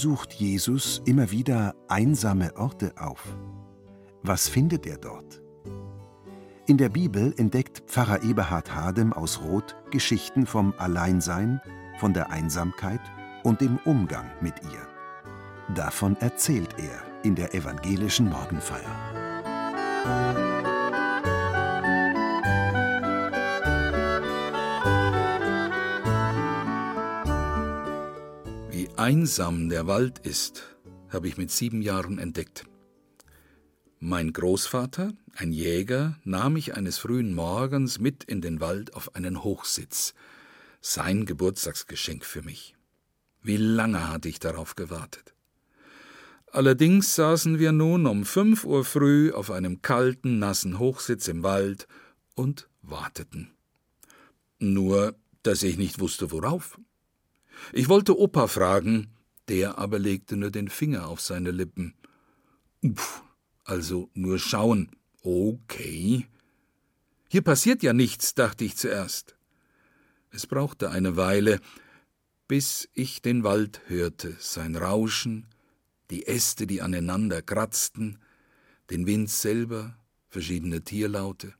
sucht Jesus immer wieder einsame Orte auf? Was findet er dort? In der Bibel entdeckt Pfarrer Eberhard Hadem aus Roth Geschichten vom Alleinsein, von der Einsamkeit und dem Umgang mit ihr. Davon erzählt er in der evangelischen Morgenfeier. Einsam der Wald ist, habe ich mit sieben Jahren entdeckt. Mein Großvater, ein Jäger, nahm mich eines frühen Morgens mit in den Wald auf einen Hochsitz, sein Geburtstagsgeschenk für mich. Wie lange hatte ich darauf gewartet. Allerdings saßen wir nun um fünf Uhr früh auf einem kalten, nassen Hochsitz im Wald und warteten. Nur, dass ich nicht wusste, worauf. Ich wollte Opa fragen, der aber legte nur den Finger auf seine Lippen. Pff, also nur schauen. Okay. Hier passiert ja nichts, dachte ich zuerst. Es brauchte eine Weile, bis ich den Wald hörte, sein Rauschen, die Äste, die aneinander kratzten, den Wind selber, verschiedene Tierlaute.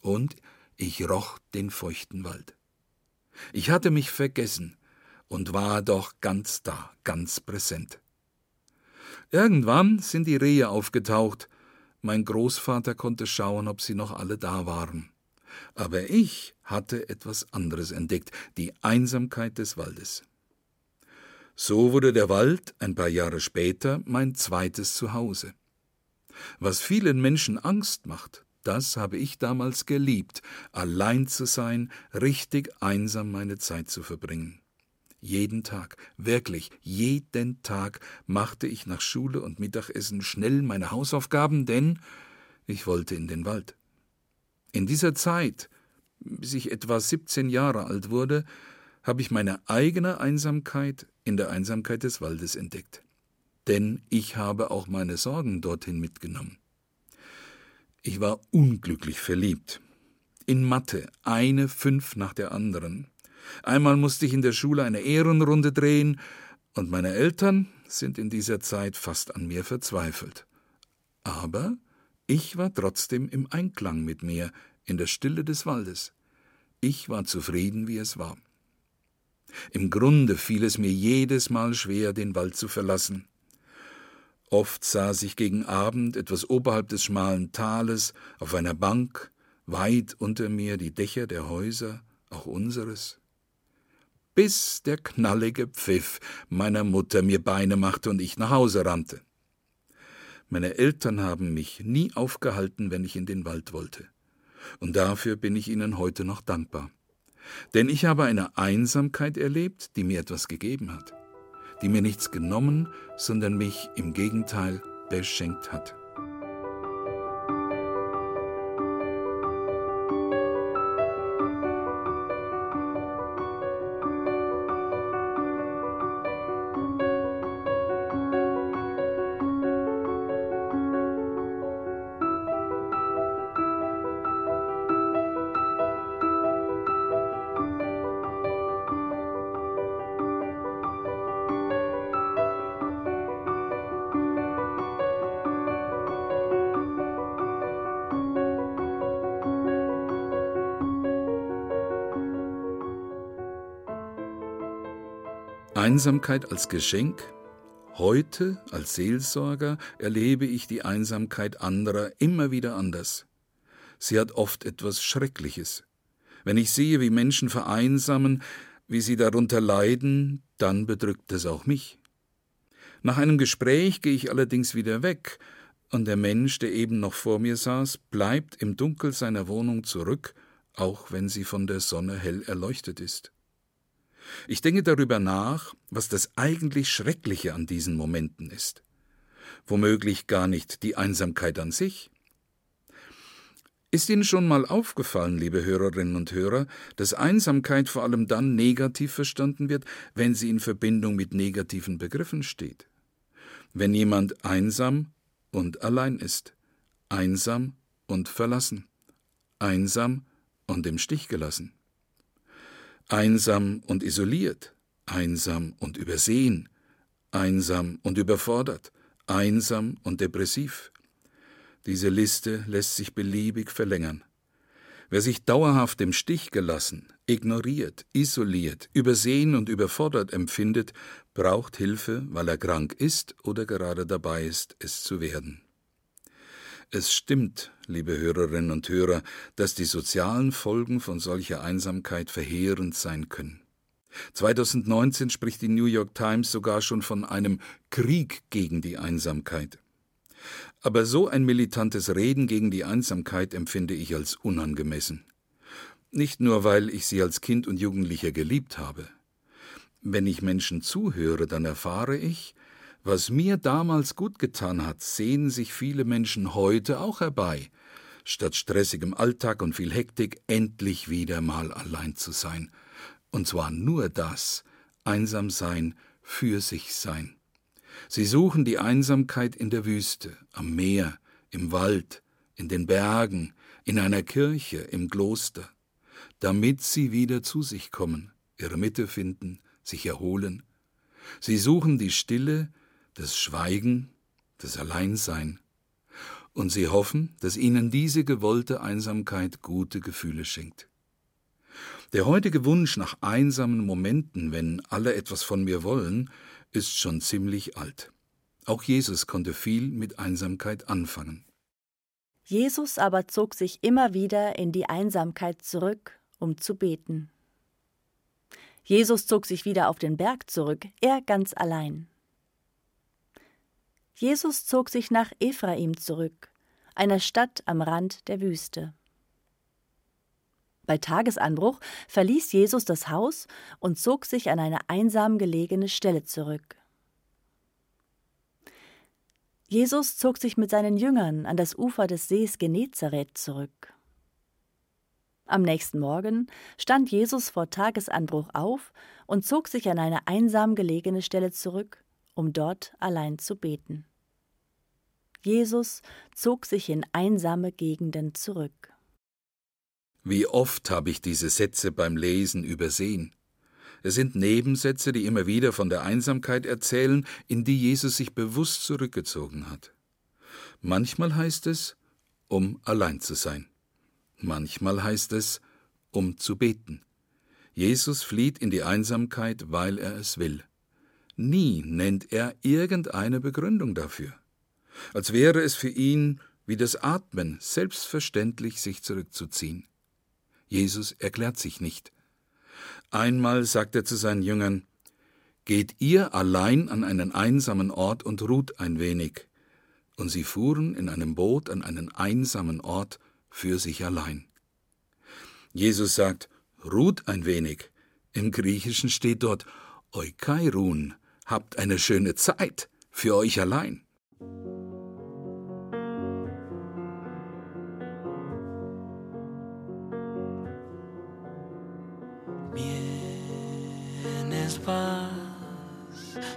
Und ich roch den feuchten Wald. Ich hatte mich vergessen, und war doch ganz da, ganz präsent. Irgendwann sind die Rehe aufgetaucht. Mein Großvater konnte schauen, ob sie noch alle da waren. Aber ich hatte etwas anderes entdeckt, die Einsamkeit des Waldes. So wurde der Wald ein paar Jahre später mein zweites Zuhause. Was vielen Menschen Angst macht, das habe ich damals geliebt, allein zu sein, richtig einsam meine Zeit zu verbringen. Jeden Tag, wirklich jeden Tag machte ich nach Schule und Mittagessen schnell meine Hausaufgaben, denn ich wollte in den Wald. In dieser Zeit, bis ich etwa 17 Jahre alt wurde, habe ich meine eigene Einsamkeit in der Einsamkeit des Waldes entdeckt. Denn ich habe auch meine Sorgen dorthin mitgenommen. Ich war unglücklich verliebt. In Mathe eine Fünf nach der anderen. Einmal musste ich in der Schule eine Ehrenrunde drehen, und meine Eltern sind in dieser Zeit fast an mir verzweifelt. Aber ich war trotzdem im Einklang mit mir, in der Stille des Waldes. Ich war zufrieden, wie es war. Im Grunde fiel es mir jedes Mal schwer, den Wald zu verlassen. Oft saß ich gegen Abend etwas oberhalb des schmalen Tales auf einer Bank, weit unter mir die Dächer der Häuser, auch unseres bis der knallige Pfiff meiner Mutter mir Beine machte und ich nach Hause rannte. Meine Eltern haben mich nie aufgehalten, wenn ich in den Wald wollte. Und dafür bin ich ihnen heute noch dankbar. Denn ich habe eine Einsamkeit erlebt, die mir etwas gegeben hat, die mir nichts genommen, sondern mich im Gegenteil beschenkt hat. Einsamkeit als Geschenk? Heute als Seelsorger erlebe ich die Einsamkeit anderer immer wieder anders. Sie hat oft etwas Schreckliches. Wenn ich sehe, wie Menschen vereinsamen, wie sie darunter leiden, dann bedrückt es auch mich. Nach einem Gespräch gehe ich allerdings wieder weg, und der Mensch, der eben noch vor mir saß, bleibt im Dunkel seiner Wohnung zurück, auch wenn sie von der Sonne hell erleuchtet ist. Ich denke darüber nach, was das eigentlich Schreckliche an diesen Momenten ist. Womöglich gar nicht die Einsamkeit an sich. Ist Ihnen schon mal aufgefallen, liebe Hörerinnen und Hörer, dass Einsamkeit vor allem dann negativ verstanden wird, wenn sie in Verbindung mit negativen Begriffen steht? Wenn jemand einsam und allein ist, einsam und verlassen, einsam und im Stich gelassen, einsam und isoliert, einsam und übersehen, einsam und überfordert, einsam und depressiv. Diese Liste lässt sich beliebig verlängern. Wer sich dauerhaft im Stich gelassen, ignoriert, isoliert, übersehen und überfordert empfindet, braucht Hilfe, weil er krank ist oder gerade dabei ist, es zu werden. Es stimmt, liebe Hörerinnen und Hörer, dass die sozialen Folgen von solcher Einsamkeit verheerend sein können. 2019 spricht die New York Times sogar schon von einem Krieg gegen die Einsamkeit. Aber so ein militantes Reden gegen die Einsamkeit empfinde ich als unangemessen. Nicht nur, weil ich sie als Kind und Jugendlicher geliebt habe. Wenn ich Menschen zuhöre, dann erfahre ich, was mir damals gut getan hat, sehen sich viele Menschen heute auch herbei, statt stressigem Alltag und viel Hektik endlich wieder mal allein zu sein. Und zwar nur das, einsam sein, für sich sein. Sie suchen die Einsamkeit in der Wüste, am Meer, im Wald, in den Bergen, in einer Kirche, im Kloster, damit sie wieder zu sich kommen, ihre Mitte finden, sich erholen. Sie suchen die Stille, das Schweigen, das Alleinsein. Und sie hoffen, dass ihnen diese gewollte Einsamkeit gute Gefühle schenkt. Der heutige Wunsch nach einsamen Momenten, wenn alle etwas von mir wollen, ist schon ziemlich alt. Auch Jesus konnte viel mit Einsamkeit anfangen. Jesus aber zog sich immer wieder in die Einsamkeit zurück, um zu beten. Jesus zog sich wieder auf den Berg zurück, er ganz allein. Jesus zog sich nach Ephraim zurück, einer Stadt am Rand der Wüste. Bei Tagesanbruch verließ Jesus das Haus und zog sich an eine einsam gelegene Stelle zurück. Jesus zog sich mit seinen Jüngern an das Ufer des Sees Genezareth zurück. Am nächsten Morgen stand Jesus vor Tagesanbruch auf und zog sich an eine einsam gelegene Stelle zurück, um dort allein zu beten. Jesus zog sich in einsame Gegenden zurück. Wie oft habe ich diese Sätze beim Lesen übersehen. Es sind Nebensätze, die immer wieder von der Einsamkeit erzählen, in die Jesus sich bewusst zurückgezogen hat. Manchmal heißt es, um allein zu sein. Manchmal heißt es, um zu beten. Jesus flieht in die Einsamkeit, weil er es will. Nie nennt er irgendeine Begründung dafür. Als wäre es für ihn wie das Atmen selbstverständlich, sich zurückzuziehen. Jesus erklärt sich nicht. Einmal sagt er zu seinen Jüngern, Geht ihr allein an einen einsamen Ort und ruht ein wenig. Und sie fuhren in einem Boot an einen einsamen Ort für sich allein. Jesus sagt, ruht ein wenig. Im Griechischen steht dort, Eukairun, habt eine schöne Zeit für euch allein.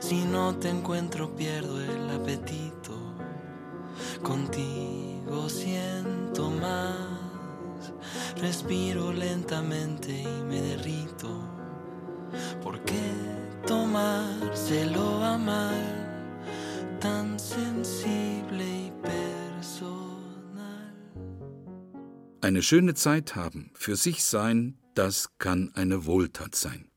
Si no te encuentro pierdo el apetito. Contigo siento más. Respiro lentamente y me derrito. ¿Por qué tomárselo a mal? Tan sensible y personal. Eine schöne Zeit haben, für sich sein, das kann eine Wohltat sein.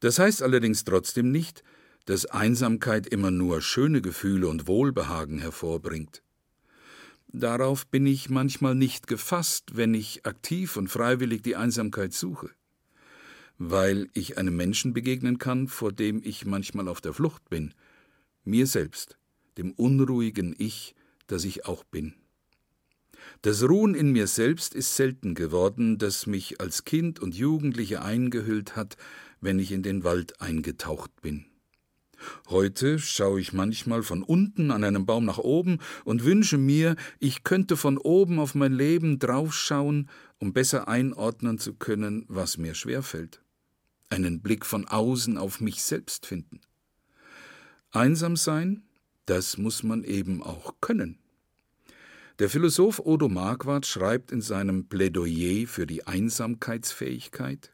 Das heißt allerdings trotzdem nicht, dass Einsamkeit immer nur schöne Gefühle und Wohlbehagen hervorbringt. Darauf bin ich manchmal nicht gefasst, wenn ich aktiv und freiwillig die Einsamkeit suche, weil ich einem Menschen begegnen kann, vor dem ich manchmal auf der Flucht bin, mir selbst, dem unruhigen Ich, dass ich auch bin. Das Ruhen in mir selbst ist selten geworden, das mich als Kind und Jugendliche eingehüllt hat, wenn ich in den Wald eingetaucht bin. Heute schaue ich manchmal von unten an einem Baum nach oben und wünsche mir, ich könnte von oben auf mein Leben draufschauen, um besser einordnen zu können, was mir schwerfällt. Einen Blick von außen auf mich selbst finden. Einsam sein, das muss man eben auch können. Der Philosoph Odo Marquardt schreibt in seinem Plädoyer für die Einsamkeitsfähigkeit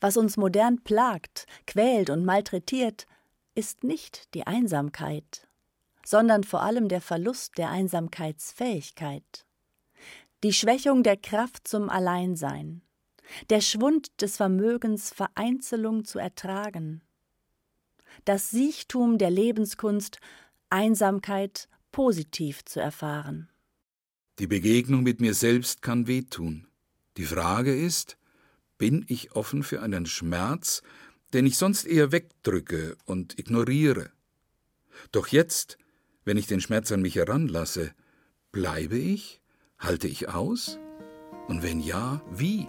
Was uns modern plagt, quält und malträtiert, ist nicht die Einsamkeit, sondern vor allem der Verlust der Einsamkeitsfähigkeit, die Schwächung der Kraft zum Alleinsein, der Schwund des Vermögens, Vereinzelung zu ertragen, das Siechtum der Lebenskunst, Einsamkeit positiv zu erfahren. Die Begegnung mit mir selbst kann wehtun. Die Frage ist, bin ich offen für einen Schmerz, den ich sonst eher wegdrücke und ignoriere? Doch jetzt, wenn ich den Schmerz an mich heranlasse, bleibe ich? Halte ich aus? Und wenn ja, wie?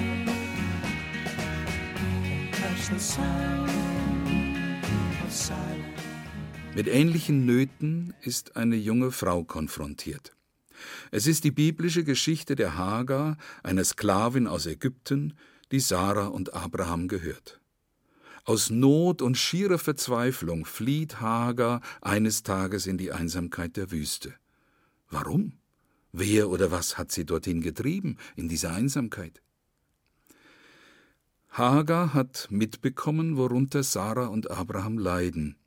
Mit ähnlichen Nöten ist eine junge Frau konfrontiert. Es ist die biblische Geschichte der Hagar, einer Sklavin aus Ägypten, die Sarah und Abraham gehört. Aus Not und schierer Verzweiflung flieht Hagar eines Tages in die Einsamkeit der Wüste. Warum? Wer oder was hat sie dorthin getrieben, in diese Einsamkeit? Hagar hat mitbekommen, worunter Sarah und Abraham leiden.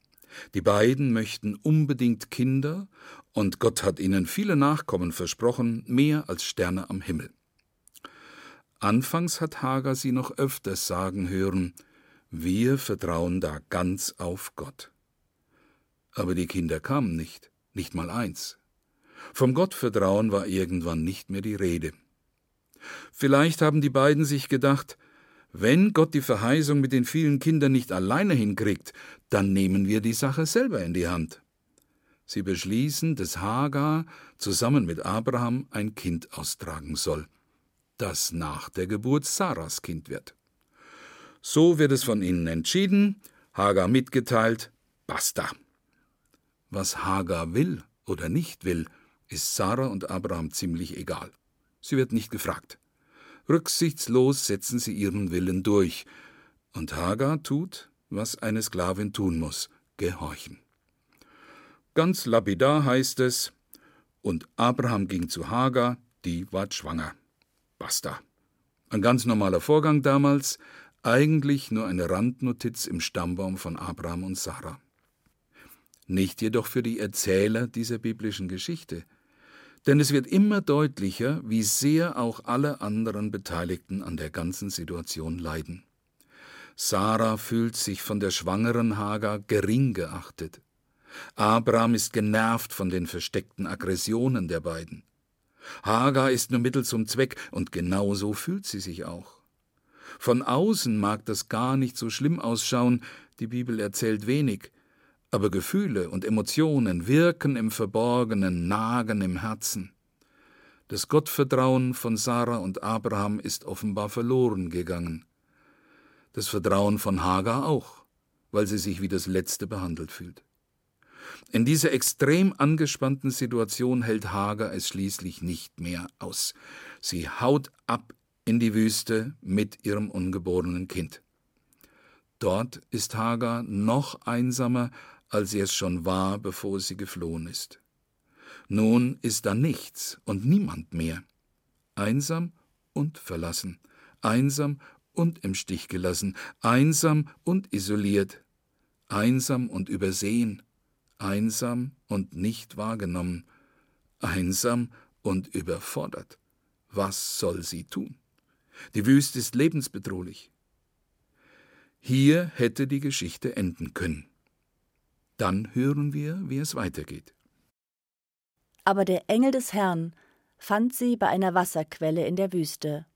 Die beiden möchten unbedingt Kinder, und Gott hat ihnen viele Nachkommen versprochen, mehr als Sterne am Himmel. Anfangs hat Hagar sie noch öfters sagen hören, wir vertrauen da ganz auf Gott. Aber die Kinder kamen nicht, nicht mal eins. Vom Gottvertrauen war irgendwann nicht mehr die Rede. Vielleicht haben die beiden sich gedacht, wenn Gott die Verheißung mit den vielen Kindern nicht alleine hinkriegt, dann nehmen wir die Sache selber in die Hand. Sie beschließen, dass Hagar zusammen mit Abraham ein Kind austragen soll, das nach der Geburt Sarahs Kind wird. So wird es von ihnen entschieden, Hagar mitgeteilt, basta. Was Hagar will oder nicht will, ist Sarah und Abraham ziemlich egal. Sie wird nicht gefragt. Rücksichtslos setzen sie ihren Willen durch, und Hagar tut, was eine Sklavin tun muss, gehorchen. Ganz lapidar heißt es, und Abraham ging zu Hagar, die ward schwanger. Basta. Ein ganz normaler Vorgang damals, eigentlich nur eine Randnotiz im Stammbaum von Abraham und Sarah. Nicht jedoch für die Erzähler dieser biblischen Geschichte, denn es wird immer deutlicher, wie sehr auch alle anderen Beteiligten an der ganzen Situation leiden. Sarah fühlt sich von der schwangeren Hagar gering geachtet. Abraham ist genervt von den versteckten Aggressionen der beiden. Hagar ist nur Mittel zum Zweck, und genau so fühlt sie sich auch. Von außen mag das gar nicht so schlimm ausschauen, die Bibel erzählt wenig, aber Gefühle und Emotionen wirken im Verborgenen, nagen im Herzen. Das Gottvertrauen von Sarah und Abraham ist offenbar verloren gegangen. Das Vertrauen von Hagar auch, weil sie sich wie das Letzte behandelt fühlt. In dieser extrem angespannten Situation hält Hagar es schließlich nicht mehr aus. Sie haut ab in die Wüste mit ihrem ungeborenen Kind. Dort ist Hagar noch einsamer, als sie es schon war, bevor sie geflohen ist. Nun ist da nichts und niemand mehr. Einsam und verlassen, einsam und im Stich gelassen, einsam und isoliert, einsam und übersehen, einsam und nicht wahrgenommen, einsam und überfordert. Was soll sie tun? Die Wüste ist lebensbedrohlich. Hier hätte die Geschichte enden können. Dann hören wir, wie es weitergeht. Aber der Engel des Herrn fand sie bei einer Wasserquelle in der Wüste,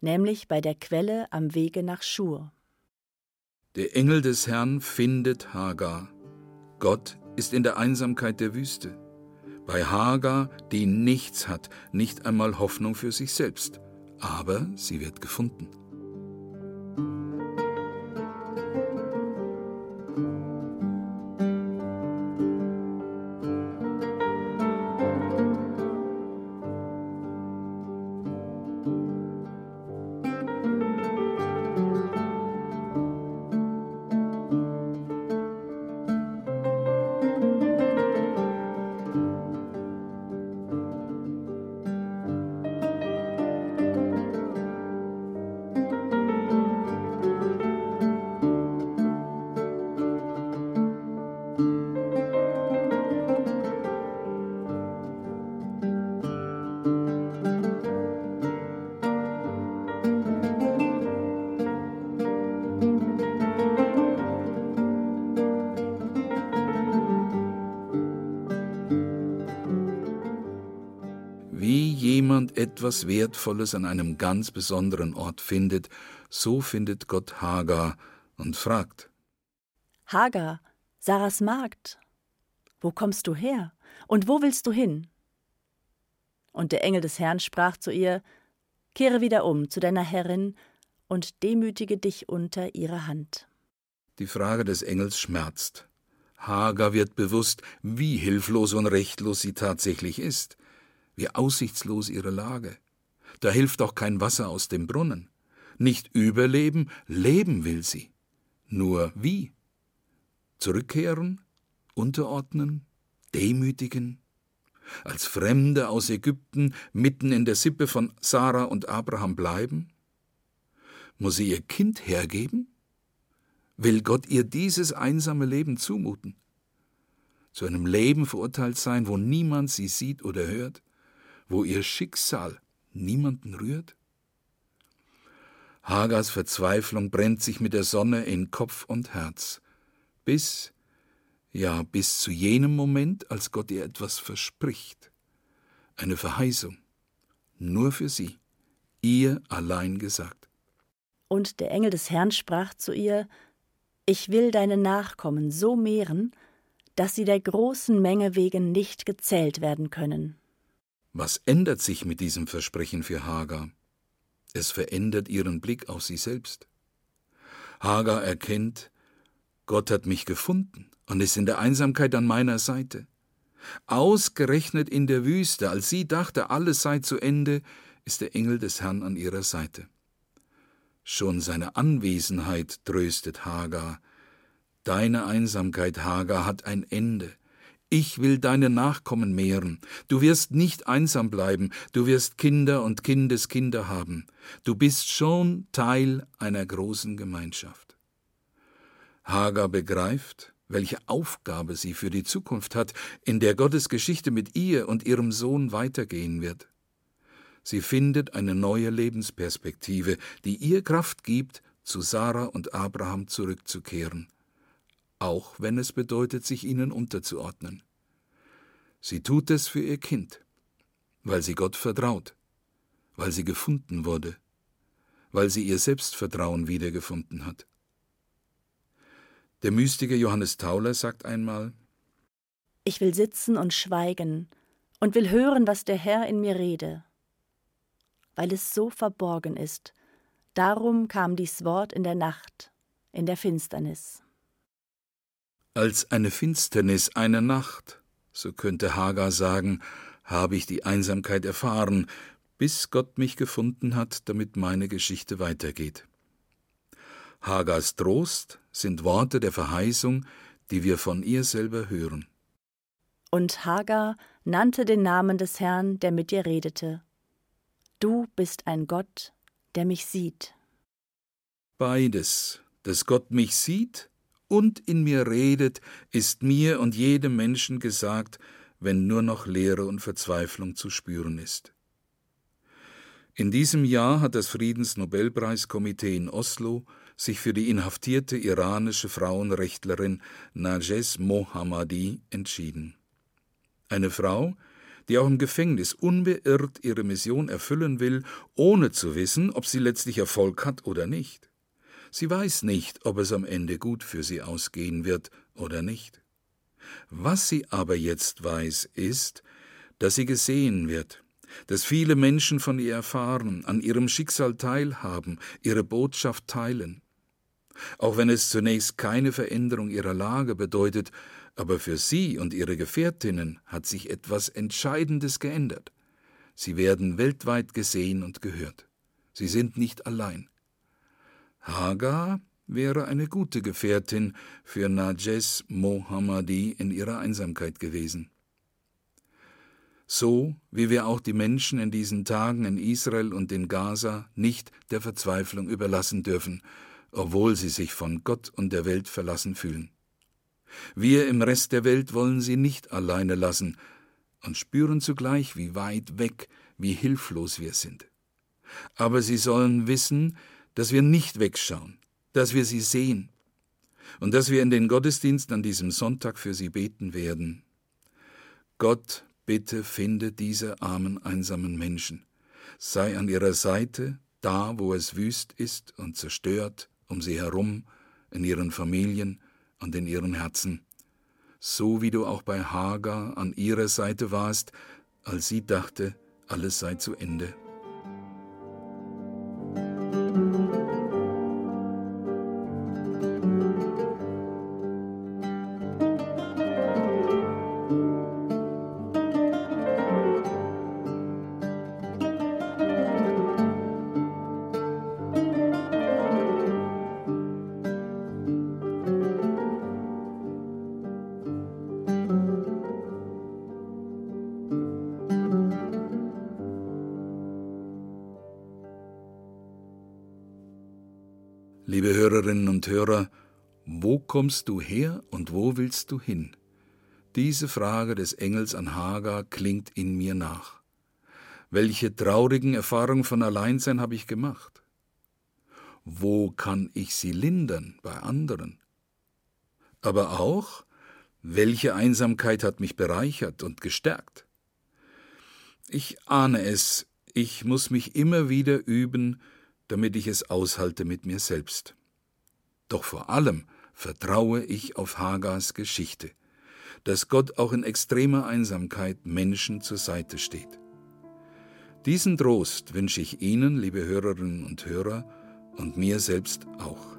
nämlich bei der Quelle am Wege nach Schur. Der Engel des Herrn findet Hagar. Gott ist in der Einsamkeit der Wüste. Bei Hagar, die nichts hat, nicht einmal Hoffnung für sich selbst. Aber sie wird gefunden. Etwas Wertvolles an einem ganz besonderen Ort findet, so findet Gott Hagar und fragt: Hagar, Sarahs Magd, wo kommst du her und wo willst du hin? Und der Engel des Herrn sprach zu ihr: Kehre wieder um zu deiner Herrin und demütige dich unter ihre Hand. Die Frage des Engels schmerzt. Hagar wird bewusst, wie hilflos und rechtlos sie tatsächlich ist wie aussichtslos ihre Lage. Da hilft auch kein Wasser aus dem Brunnen. Nicht überleben, leben will sie. Nur wie? Zurückkehren, unterordnen, demütigen? Als Fremde aus Ägypten mitten in der Sippe von Sarah und Abraham bleiben? Muss sie ihr Kind hergeben? Will Gott ihr dieses einsame Leben zumuten? Zu einem Leben verurteilt sein, wo niemand sie sieht oder hört? Wo ihr Schicksal niemanden rührt? Hagars Verzweiflung brennt sich mit der Sonne in Kopf und Herz, bis, ja, bis zu jenem Moment, als Gott ihr etwas verspricht, eine Verheißung, nur für sie, ihr allein gesagt. Und der Engel des Herrn sprach zu ihr, Ich will deine Nachkommen so mehren, dass sie der großen Menge wegen nicht gezählt werden können. Was ändert sich mit diesem Versprechen für Hagar? Es verändert ihren Blick auf sie selbst. Hagar erkennt, Gott hat mich gefunden und ist in der Einsamkeit an meiner Seite. Ausgerechnet in der Wüste, als sie dachte, alles sei zu Ende, ist der Engel des Herrn an ihrer Seite. Schon seine Anwesenheit tröstet Hagar. Deine Einsamkeit, Hagar, hat ein Ende. Ich will deine Nachkommen mehren. Du wirst nicht einsam bleiben, du wirst Kinder und Kindeskinder haben. Du bist schon Teil einer großen Gemeinschaft. Hagar begreift, welche Aufgabe sie für die Zukunft hat, in der Gottes Geschichte mit ihr und ihrem Sohn weitergehen wird. Sie findet eine neue Lebensperspektive, die ihr Kraft gibt, zu Sarah und Abraham zurückzukehren auch wenn es bedeutet, sich ihnen unterzuordnen. Sie tut es für ihr Kind, weil sie Gott vertraut, weil sie gefunden wurde, weil sie ihr Selbstvertrauen wiedergefunden hat. Der Mystiker Johannes Tauler sagt einmal Ich will sitzen und schweigen und will hören, was der Herr in mir rede. Weil es so verborgen ist, darum kam dies Wort in der Nacht, in der Finsternis. Als eine Finsternis, eine Nacht, so könnte Hagar sagen, habe ich die Einsamkeit erfahren, bis Gott mich gefunden hat, damit meine Geschichte weitergeht. Hagars Trost sind Worte der Verheißung, die wir von ihr selber hören. Und Hagar nannte den Namen des Herrn, der mit ihr redete. Du bist ein Gott, der mich sieht. Beides, dass Gott mich sieht und in mir redet, ist mir und jedem Menschen gesagt, wenn nur noch Leere und Verzweiflung zu spüren ist. In diesem Jahr hat das Friedensnobelpreiskomitee in Oslo sich für die inhaftierte iranische Frauenrechtlerin Najes Mohammadi entschieden. Eine Frau, die auch im Gefängnis unbeirrt ihre Mission erfüllen will, ohne zu wissen, ob sie letztlich Erfolg hat oder nicht. Sie weiß nicht, ob es am Ende gut für sie ausgehen wird oder nicht. Was sie aber jetzt weiß, ist, dass sie gesehen wird, dass viele Menschen von ihr erfahren, an ihrem Schicksal teilhaben, ihre Botschaft teilen. Auch wenn es zunächst keine Veränderung ihrer Lage bedeutet, aber für sie und ihre Gefährtinnen hat sich etwas Entscheidendes geändert. Sie werden weltweit gesehen und gehört. Sie sind nicht allein. Hagar wäre eine gute Gefährtin für Najes Mohammadi in ihrer Einsamkeit gewesen. So wie wir auch die Menschen in diesen Tagen in Israel und in Gaza nicht der Verzweiflung überlassen dürfen, obwohl sie sich von Gott und der Welt verlassen fühlen. Wir im Rest der Welt wollen sie nicht alleine lassen und spüren zugleich, wie weit weg, wie hilflos wir sind. Aber sie sollen wissen, dass wir nicht wegschauen, dass wir sie sehen und dass wir in den Gottesdienst an diesem Sonntag für sie beten werden. Gott, bitte finde diese armen, einsamen Menschen, sei an ihrer Seite, da, wo es wüst ist und zerstört, um sie herum, in ihren Familien und in ihren Herzen, so wie du auch bei Hagar an ihrer Seite warst, als sie dachte, alles sei zu Ende. Liebe Hörerinnen und Hörer, wo kommst du her und wo willst du hin? Diese Frage des Engels an Hagar klingt in mir nach. Welche traurigen Erfahrungen von Alleinsein habe ich gemacht? Wo kann ich sie lindern bei anderen? Aber auch, welche Einsamkeit hat mich bereichert und gestärkt? Ich ahne es, ich muss mich immer wieder üben, damit ich es aushalte mit mir selbst. Doch vor allem vertraue ich auf Hagars Geschichte, dass Gott auch in extremer Einsamkeit Menschen zur Seite steht. Diesen Trost wünsche ich Ihnen, liebe Hörerinnen und Hörer, und mir selbst auch.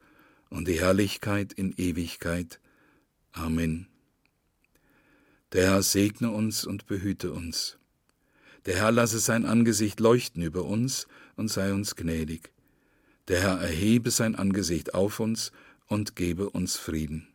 und die Herrlichkeit in Ewigkeit. Amen. Der Herr segne uns und behüte uns. Der Herr lasse sein Angesicht leuchten über uns und sei uns gnädig. Der Herr erhebe sein Angesicht auf uns und gebe uns Frieden.